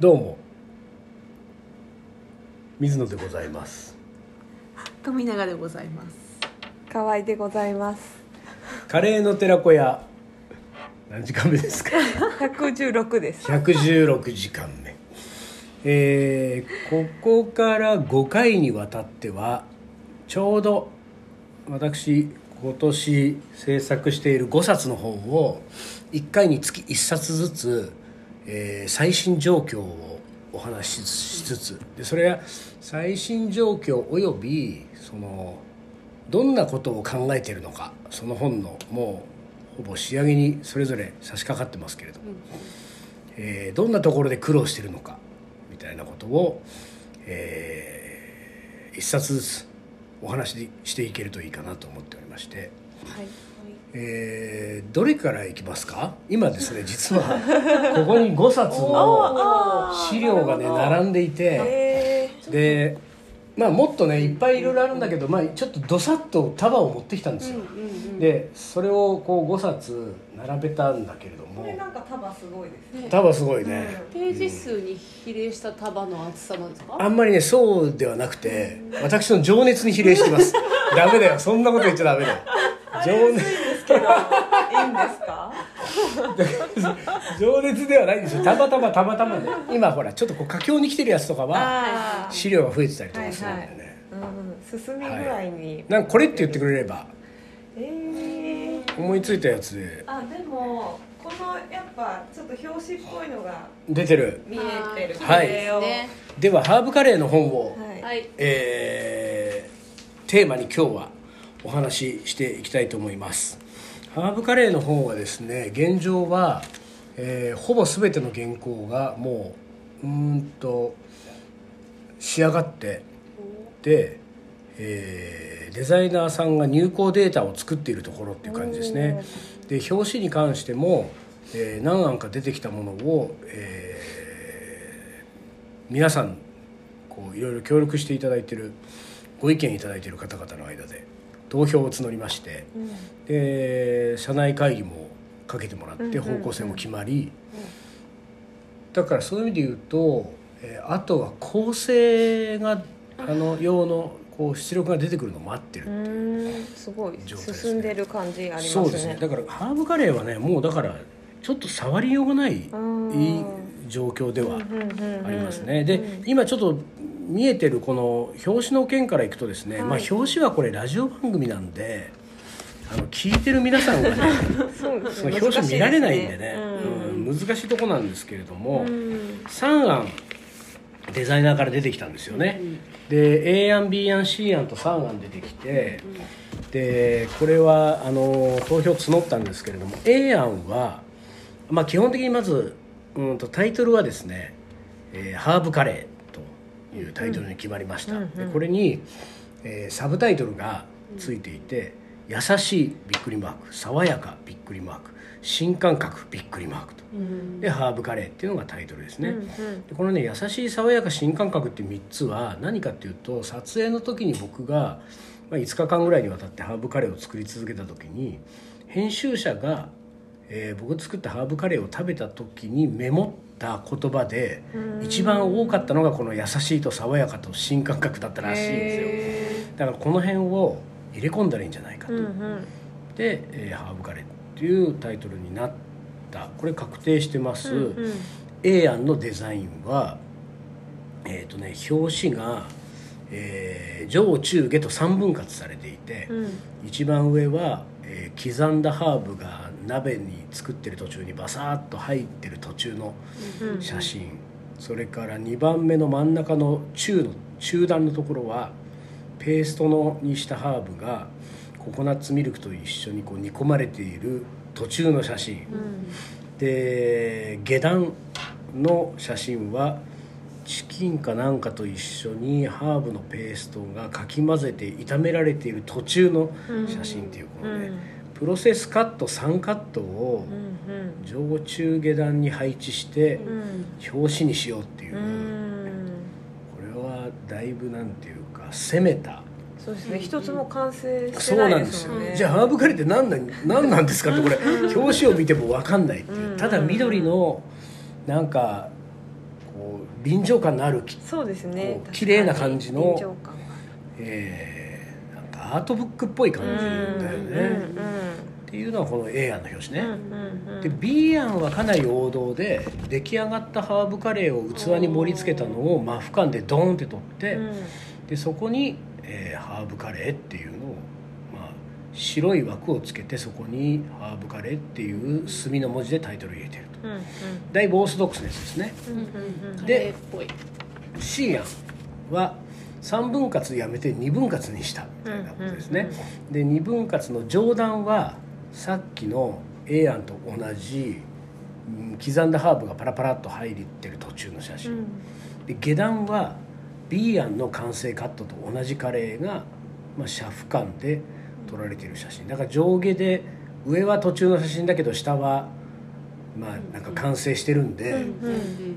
どうも。水野でございます。富永でございます。河合でございます。カレーの寺子屋。何時間目ですか？116です。116時間目。えーここから5回にわたってはちょうど私今年制作している5冊の本を1回につき1冊ずつ、えー最新状況をお話ししつつでそれは最新状況およびそのどんなことを考えているのかその本のもうほぼ仕上げにそれぞれ差し掛かってますけれども、えーどんなところで苦労しているのかみたいなことを、えー一冊ずつお話ししていけるといいかなと思っておりまして、はい。えーどれからいきますか？今ですね実はここに5冊の資料がね並んでいてえでまあもっとねいっぱいいろいろあるんだけど、まあ、ちょっとどさっと束を持ってきたんですよ、でそれをこう5冊並べたんだけれどー、も。これなんか束すごいですね。束すごいね、ページ数に比例した束の厚さなんですか？あんまりねそうではなくて私の情熱に比例してます。ダメだよ。そんなこと言っちゃダメだよ。情熱けどいいんですか？情熱ではないんですよ。たまたまたまたまね。今ほらちょっとこう佳境に来てるやつとかは資料が増えてたりとかするんだよね、うん、進み具合に、なんかこれって言ってくれればえー、思いついたやつで。あでもこのやっぱちょっと表紙っぽいのが出てる。見えてる。はい。ではハーブカレーの本を、はい。はい。えーテーマに今日はお話ししていきたいと思いますハーブカレーの本はですね現状は、えーほぼ全ての原稿がもううんと仕上がってで、えーデザイナーさんが入稿データを作っているところっていう感じですね。で表紙に関しても、えー何案か出てきたものを、えー皆さんこういろいろ協力していただいてるご意見いただいている方々の間で投票を募りまして、で社内会議もかけてもらって方向性も決まり、だからそういう意味で言うと、えーあとは構成があ。の用のこう出力が出てくるのを待ってるうーんすごい。状態ですね。進んでる感じありますね。そうですね。だからハーブカレーはねもうだからちょっと触りようがないい状況ではありますね。で今ちょっと見えてるこの表紙の件からいくとですね、はい。まあ表紙はこれラジオ番組なんであの聞いてる皆さんがね そのね。表紙見られないんでねうんうん難しいとこなんですけれども、うん。3案デザイナーから出てきたんですよね、で A 案 B 案 C 案と3案出てきて、でこれはあの投票募ったんですけれども A 案は、まあ、基本的にまずうんとタイトルはですね「えーハーブカレー」というタイトルに決まりました、うんうんでこれに、えーサブタイトルがついていて「優しいびっくりマーク」「爽やかびっくりマーク」「新感覚びっくりマーク」と。でハーブカレーっていうのがタイトルですね、うんうん。でこのね優しい爽やか新感覚っていう3つは何かっていうと撮影の時に僕が、まあ、5日間ぐらいにわたってハーブカレーを作り続けた時に編集者が、えー僕作ったハーブカレーを食べた時にメモった言葉で一番多かったのがこの優しいと爽やかと新感覚だったらしいんですよ。へだからこの辺を入れ込んだらいいんじゃないかと、ーうんうん。で、えーハーブカレーっていうタイトルになった。これ確定してます、うんうん。A 案のデザインはえっ、とね表紙が、えー上中下と3分割されていて、うん。一番上は、えー刻んだハーブが鍋に作ってる途中にバサーッと入ってる途中のうん。写真、それから2番目の真ん中の中の中段のところはペーストのにしたハーブがココナッツミルクと一緒にこう煮込まれている途中の写真、うん。で下段の写真はチキンかなんかと一緒にハーブのペーストがかき混ぜて炒められている途中の写真っていうこのね、うん。プロセスカット3カットをうん上中下段に配置してうん。表紙にしようっていう、うん。これはだいぶなんていうか攻めた。そうですね。一つも完成してそうなないんですすよ、でよね。じゃあハーブカレーって何なん何なんですかってこれ表紙を見ても分かんないっていう、うん。ただ緑のなんか臨場感のあるきそうですね。綺麗な感じの臨場感がえーなんかアートブックっぽい感じだよね、うんっていうのはこの A 案の表紙ね、うんうんうん。で B 案はかなり王道で出来上がったハーブカレーを器に盛り付けたのをマフ缶でドーンって取って、うん。でそこに、えーハーブカレーっていうのを、まあ、白い枠をつけてそこにハーブカレーっていう墨の文字でタイトルを入れてる。とうんうん。だいぶオーソドックスなやつですね。うんうんうん。カレーっぽい。C 案は3分割やめて2分割にした。みたいなことですね、で2分割の上段はさっきの A 案と同じうん刻んだハーブがパラパラっと入ってる途中の写真、うん。で下段は B 案の完成カットと同じカレーが、まあ、シャフ感で撮られている写真。だから上下で上は途中の写真だけど下はまあなんか完成してるんで、うん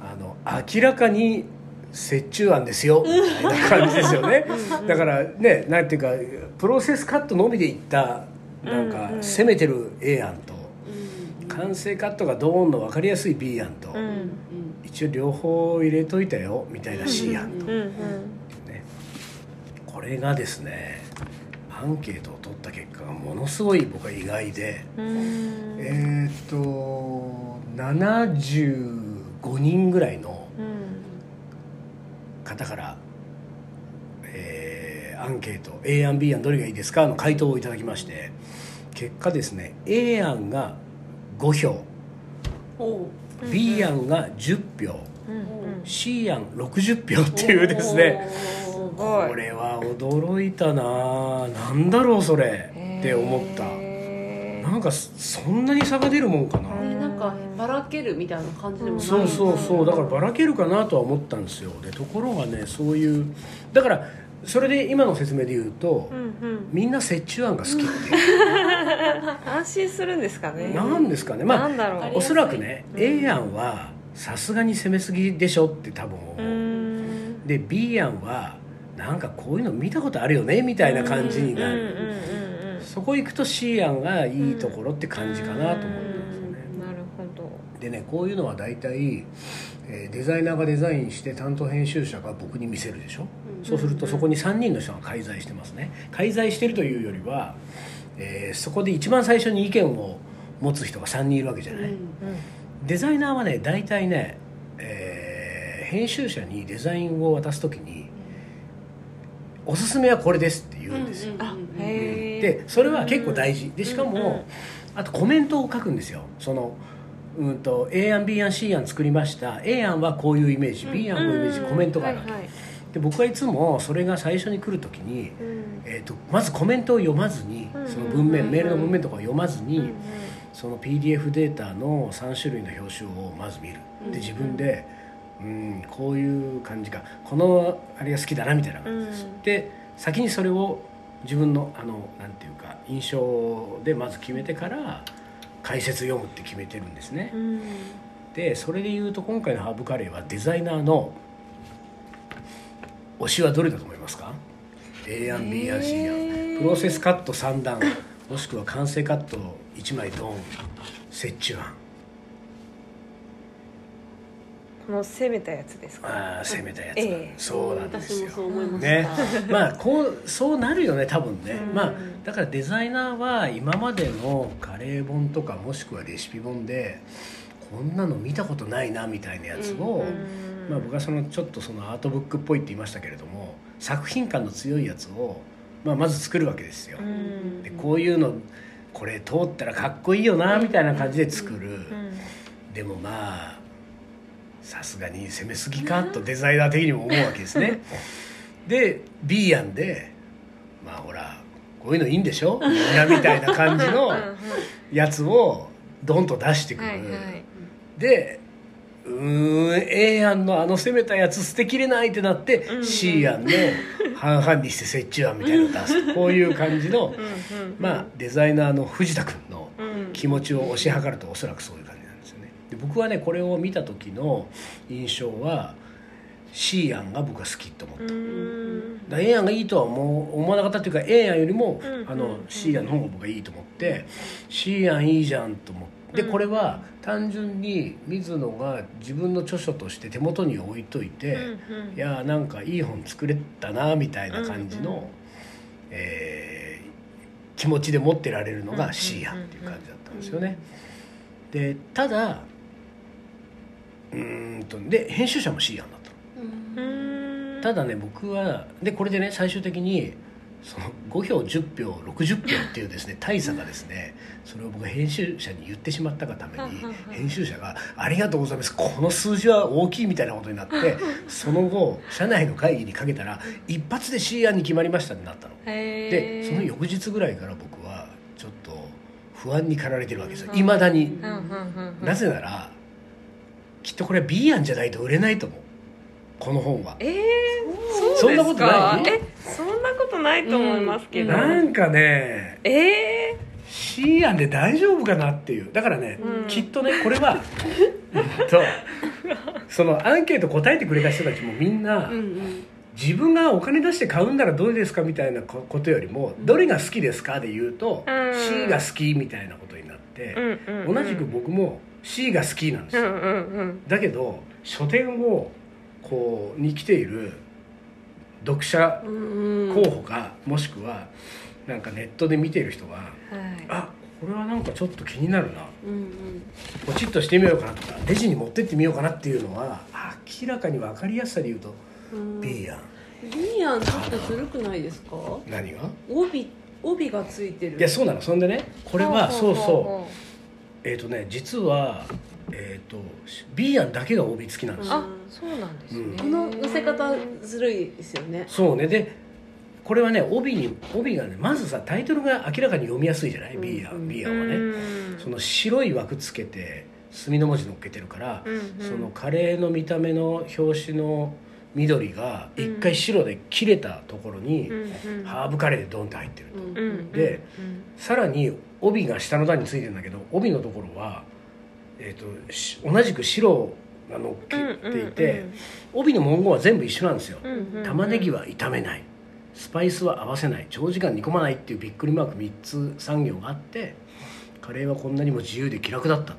あの明らかに折衷案ですよみたいな感じですよね。だからねなんていうかプロセスカットのみでいったなんうんかうん。攻めてる A 案とうん。完成カットがドーンの分かりやすい B 案と、うん。一応両方入れといたよみたいな C 案。と、ね。これがですねアンケートを取った結果がものすごい僕は意外で、うん。えーっと75人ぐらいのうん。方から、えーアンケート A 案 B 案どれがいいですか？の回答をいただきまして結果ですね A 案が5票 B 案が10票うんうん。C 案60票っていうですねごいこれは驚いたな。なんだろうそれ。って思った。なんかそそんなに差が出るもんかな。なんかばらけるみたいな感じでもないそうそうそう。だからばらけるかなとは思ったんですよ。でところがねそういうだからそれで今の説明で言うと、うんうん。みんな折衷案が好きっていう。安心するんですかね。なんですかね。まあなんだろう。おそらくね、うん。A 案はさすがに攻めすぎでしょって多分で B 案はなんかこういうの見たことあるよねみたいな感じになる、うんうんうんうんそこ行くと C 案がいいところって感じかなと思ってますね、うんなるほど。でねこういうのは大体、えーデザイナーがデザインして担当編集者が僕に見せるでしょ、そうするとそこに3人の人が介在してますね。介在してるというよりは、えーそこで一番最初に意見を持つ人が3人いるわけじゃない、うん。デザイナーはね大体ね、えー編集者にデザインを渡す時に「おすすめはこれです」って言うんですよ、あへえでそれは結構大事。でしかも、あとコメントを書くんですよ。そのうんと A 案 B 案 C 案作りました。A 案はこういうイメージ。B 案こういうイメージ。コメントがあるわけ、はいはい。で僕はいつもそれが最初に来る時に、うん。えー、とまずコメントを読まずにうんその文面うんメールの文面とかを読まずに、うんうんその PDF データの3種類の表紙をまず見る。で自分でうんこういう感じか。このあれが好きだなみたいな感じです、うん。で先にそれを自分のあのなんていうか印象でまず決めてから解説読むって決めてるんですね、うん。でそれでいうと今回のハーブカレーはデザイナーの推しはどれだと思いますか？A 案 B 案 C 案プロセスカット3段もしくは完成カット1枚ドン折衷案この攻めたやつですか？ああ攻めたやつ、ええ。そうなんですよ。私もそう思いました、ね。まあこうそうなるよね多分ね、うん。まあだからデザイナーは今までのカレー本とかもしくはレシピ本でこんなの見たことないなみたいなやつを、うん。まあ、僕はそのちょっとそのアートブックっぽいって言いましたけれども作品感の強いやつを、まあ、まず作るわけですよ、うん。でこういうのこれ通ったらかっこいいよなみたいな感じで作る、うん。でもまあさすがに攻めすぎか？とデザイナー的にも思うわけですね。で B 案でまあほらこういうのいいんでしょ？みんなみたいな感じのやつをドンと出してくる、はいはい。でうーん A 案のあの攻めたやつ捨てきれないってなって、うんうん。C 案の半々にして折衷案みたいなのを出す こういう感じの、うんうんまあデザイナーの藤田君のうん。気持ちを推し量るとおそらくそういうで僕はねこれを見た時の印象は C 案が僕は好きと思った、うん。だから A 案がいいとは思う思わなかったっていうか A 案よりも、うん。あの C 案の方が僕はいいと思って C 案いいじゃんと思って。でうん。これは単純に水野が自分の著書として手元に置いといて、うんうん。いやーなんかいい本作れたなみたいな感じの、うんうん。えー気持ちで持ってられるのうんうんがシーアンっていう感じだったんですよね。でただうーんとで編集者もシーアンだったただね僕はでこれでね最終的にその5票10票60票っていうですね大差がですねそれを僕が編集者に言ってしまったがために編集者が「ありがとうございます。この数字は大きい」みたいなことになってその後社内の会議にかけたら一発で C 案に決まりましたってなったの。へでー。その翌日ぐらいから僕はちょっと不安に駆られてるわけですようんいまだになぜならきっとこれは B 案じゃないと売れないと思う。この本は。えー、そんなことないえそんなことないと思いますけど、なんかねえ C 案で大丈夫かなっていう。だからね、うん。きっとねこれは うんとそのアンケート答えてくれた人たちもみんな、うんうん。自分がお金出して買うんならどれですかみたいなこことよりも、どれが好きですかで言うと、うん。C が好きみたいなことになって、ー、うんうんうん。同じく僕も C が好きなんですよ、だけど書店をこうに来ている読者うん候補か、もしくはなんかネットで見ている人ははい。あこれはなんかちょっと気になるな。うんうん。ポチッとしてみようかなとかレジに持ってってみようかなっていうのは明らかに分かりやすさで言うとうん。B やん。リアンちょっとずるくないですか？何が？帯帯がついてる。いやそうなの。そんでねこれはそうそう。ほえっ、とね実はえっ、と B やんだけが帯付きなんです。よ、あそうなんですね、うん。この乗せ方ずるいですよね。そうね。でこれはね帯に帯がねまずさタイトルが明らかに読みやすいじゃない、うん。B やうん。ん B やんはね、うん。その白い枠つけて墨の文字乗っけてるから、うんうん。そのカレーの見た目の表紙の緑が一回白で切れたところに、ハーブカレーでドンって入ってると、うんうんうん。でさらに帯が下の段についてるんだけど帯のところは、えー、とし同じく白が乗っけていて、帯の文言は全部一緒なんですよ、玉ねぎは炒めない。スパイスは合わせない。長時間煮込まないっていうびっくりマーク3つ産業があってカレーはこんなにも自由で気楽だった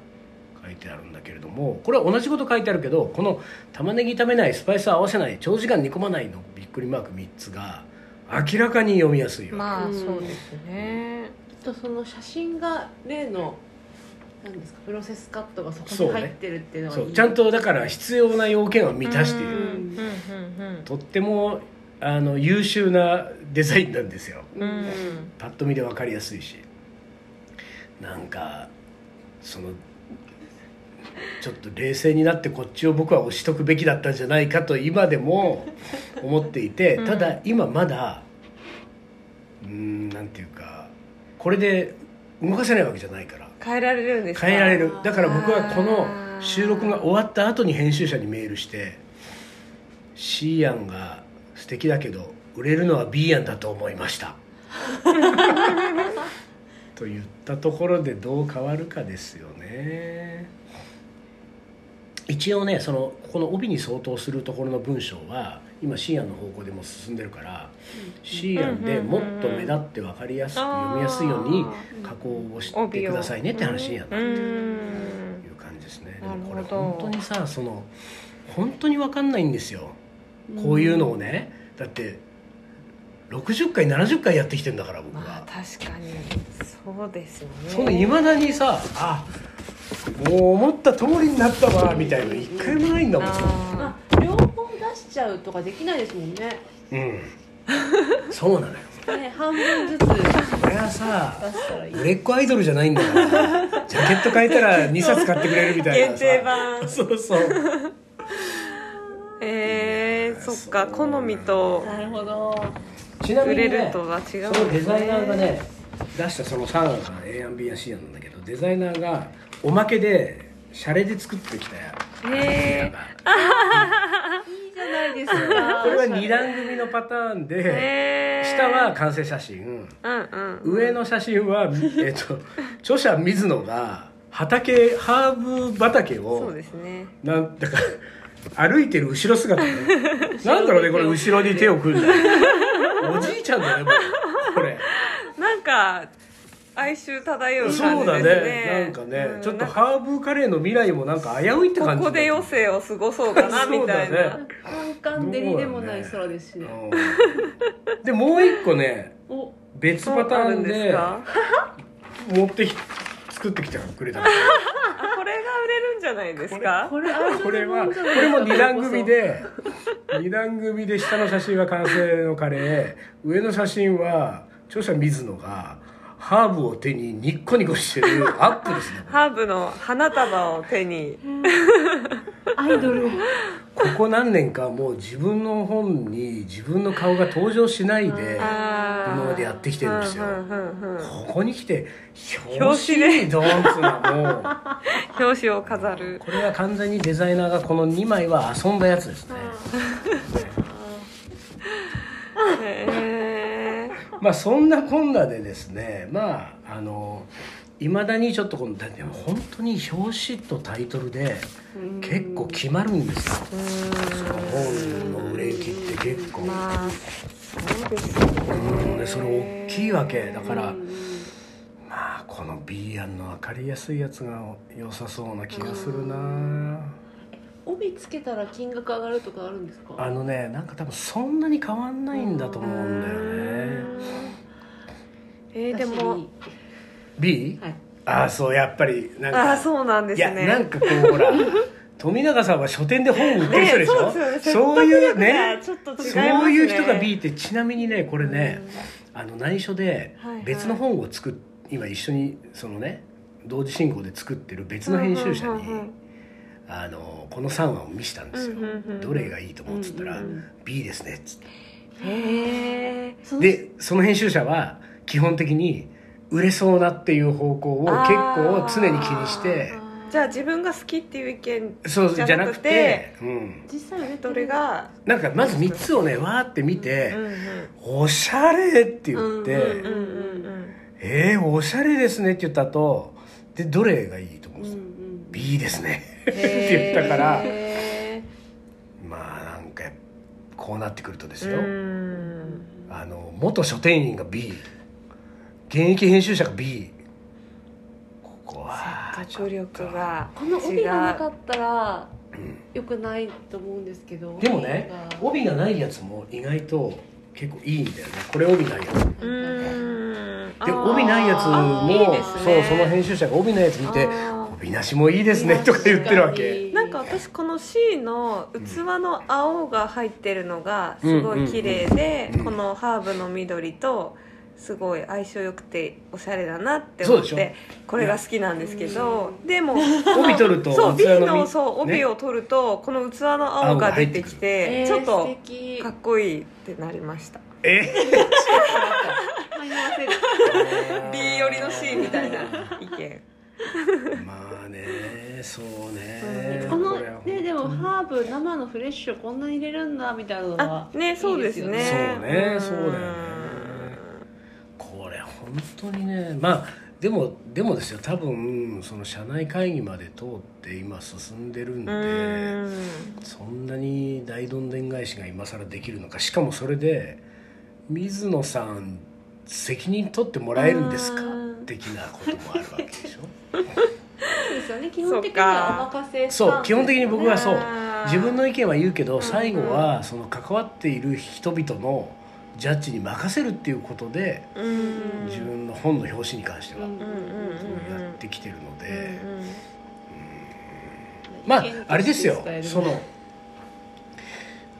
書いてあるんだけれどもこれは同じこと書いてあるけどこの玉ねぎ炒めないスパイスは合わせない長時間煮込まないのびっくりマーク3つが明らかに読みやすいよ、まあうん。そうですね。とその写真が例の何ですかプロセスカットがそこに入ってるっていうのがいい。そうちゃんとだから必要な要件は満たしている、うんうんうんとってもあの優秀なデザインなんですよ。うん。うんパッと見で分かりやすいし。なんかそのちょっと冷静になってこっちを僕は押しとくべきだったんじゃないかと今でも思っていてうん。ただ今まだうーんなんていうかこれで動かせないわけじゃないから。変えられるんですか？変えられる。だから僕はこの収録が終わった後に編集者にメールして「C 案が素敵だけど売れるのは B 案だと思いました」と言ったところでどう変わるかですよね一応ねそのこの帯に相当するところの文章は今 C 案の方向でも進んでるから C 案でもっと目立って分かりやすく読みやすいように加工をしてくださいねって話にはなってるうん。いう感じですね。でもこれ本当にさその本当に分かんないんですよ。こういうのをね。だって60回70回やってきてんだから僕まあは確かに。そうですよね。いまだにさあもう思った通りになったわみたいなの一回もないんだもん。ああ両方出しちゃうとかできないですもんね。うんそうなのよ。ね半分ずつ出しこれはさたらいい売れっ子アイドルじゃないんだから。ジャケット変えたら 2冊買ってくれるみたいなさ。限定版。そうそう。えー、そっか好みとなるほど。ちなみに、ね、売れるとは違うんですね。そのデザイナーがね出したその3案が A 案 B 案 C 案なんだけどデザイナーがおまけでシャレで作ってきたやへー。がいいじゃないですか。これは2段組のパターンでへー。下は完成写真。うんうん。上の写真は、えっと著者水野が畑ハーブ畑そをうですね。なんだか歩いてる後ろ姿。ね なんだろうねこれ後ろに手を。組んだおじいちゃんだねこれ。なんか哀愁漂う感じですそうだね。ねなんかね、うん。ちょっとハーブカレーの未来もなんか危ういってこ感じこで余生を過ごそうかなみたいな、ね。カンカン照りでもない空ですしね。うん。でもう一個ねお。別パターンそうあるんですでか？持ってき作ってきてくれたこれが売れるんじゃないですか？これあこれはこれも二段組で二段組で下の写真は完成のカレー。上の写真は著者水野がハーブを手にニッコニコしてるアップですね。ハーブの花束を手に。アイドル。ここ何年かもう自分の本に自分の顔が登場しないで今までやってきてるんですよ。ここに来て表表紙でドーンっつうのはもう。表紙を飾る。これは完全にデザイナーがこの2枚は遊んだやつですね。へ まあそんなこんなでですねまああのいまだにちょっとこのだって本当に表紙とタイトルで結構決まるんですよ。その本の売れ行きって結構、まあそうですね。でそれ大きいわけ。だから、うんまあこの B 案の分かりやすいやつが良さそうな気がするな帯つけたら金額上がるとかあるんですか？あのねなんか多分そんなに変わんないんだと思うんだよね。えー、でも B? はい。ああそうやっぱりなんかああそうなんですいやねなんかこうほら 富永さんは書店で本売ってる人でしょ、ねそういうねそういう人が B ってちなみにねこれね、あの内緒で別の本を作っ今一緒にそのね同時進行で作ってる別の編集者に、うんうんうんうんあのこの3話を見したんですよ、うんうんうんどれがいいと思うっつったら、うんうんうん。B ですねっつって。へでその編集者は基本的に売れそうなっていう方向を結構常に気にしてじゃあ自分が好きっていう意見そうじゃなくててうん、実際売れてどるれがなんかまず3つをねわーって見てうんうん「おしゃれ!」って言って「うんうんうんえー、おしゃれですね」って言った後でどれがいいと思ううんんですか、うん。B ですねっうんて言ったから。へまあなんかこうなってくるとですーよ、うん。あの元書店員が B 現役編集者が B ここは説得力がこの帯がなか違ったらうん。良くないと思うんですけどでもね帯が。ないやつも意外と結構いいんだよね。これ帯ないやつ。で帯ないやつもね。そうその編集者が帯ないやつ見てあー帯なしもいいですねとか言ってるわけ。なんか私この C の器の青が入ってるのがすごい綺麗で、うんうんうんこのハーブの緑とすごい相性良くておしゃれだなって思ってこれが好きなんですけどでも帯取るとそう B 器ののそう帯ねを取るとこの器の青が出てきてえーちょっとかっこいいってなりました。え？迷わせる。B 寄りの C みたいな意見 まあねそうね。このねでもハーブ生のフレッシュこんなに入れるんだみたいなのはあねそうですね。そうねん。そうだよね。これ本当にねまあでもでもですよ。多分その社内会議まで通って今進んでるんでうん。そんなに大どんでん返しが今更できるのか。しかもそれで水野さん責任取ってもらえるんですか？うん。的なこともあるわけでしょですよね。基本的にはお任せそう基本的に僕はそう。自分の意見は言うけどん。最後はその関わっている人々のジャッジに任せるっていうことでうん。自分の本の表紙に関してはやってきてるのうんでうんまああれですよ。その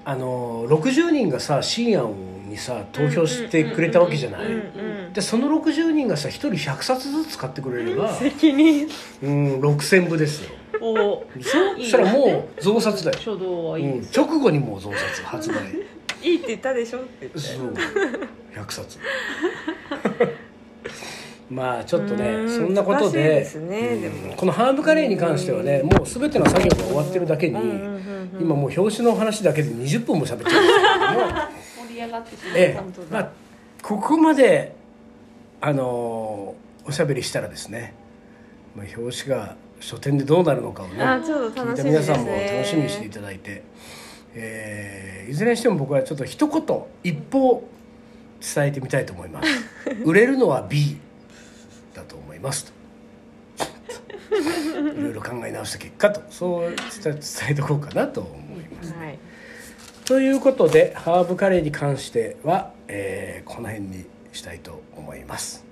あの60人がさ新案にさ投票してくれたわけじゃない。うんうんでその60人がさ1人100冊ずつ買ってくれれば責任。うん6000部ですよ。おでしょそしたらもう増冊だよ、書道はいい。うん。直後にもう増冊発売。いいって言ったでしょって。言ってそう。100冊。まあちょっとねうん。そんなことでねうん。このハーブカレーに関してはねもう全ての作業が終わってるだけに今もう表紙の話だけで20分も喋っちゃうんですけども。盛り上がってしまう、ええ。本当だ。まあここまであのーおしゃべりしたらですね、まあ、表紙が書店でどうなるのかをねあちょっと聞い楽しみですね。た皆さんも楽しみにしていただいて、えーいずれにしても僕はちょっと一言一方伝えてみたいと思います。売れるのは B だいます。といろいろ考え直した結果とそう伝えとこうかなと思います。はい。ということでハーブカレーに関しては、えーこの辺にしたいと思います、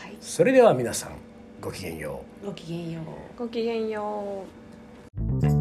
はい、それでは皆さんごきげんよう。ごきげんよう。ごきげんよう。